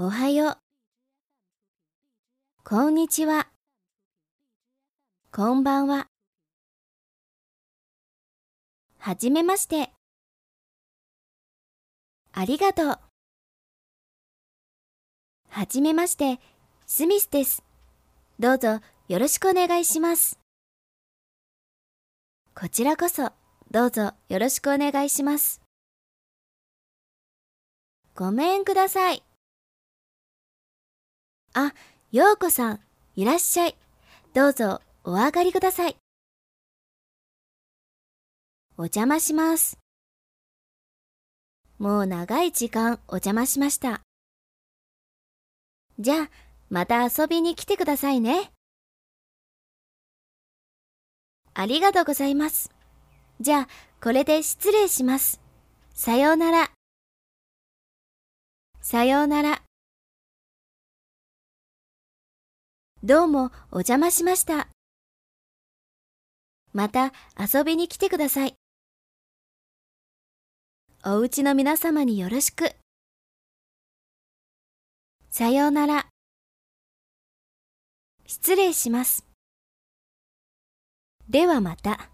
おはよう。こんにちは。こんばんは。はじめまして。ありがとう。はじめまして、スミスです。どうぞよろしくお願いします。こちらこそ、どうぞよろしくお願いします。ごめんください。あ、ようこさん、いらっしゃい。どうぞお上がりください。お邪魔します。もう長い時間お邪魔しました。じゃあ、また遊びに来てくださいね。ありがとうございます。じゃあ、これで失礼します。さようなら。さようなら。どうもお邪魔しました。また遊びに来てください。おうちの皆様によろしく。さようなら。失礼します。ではまた。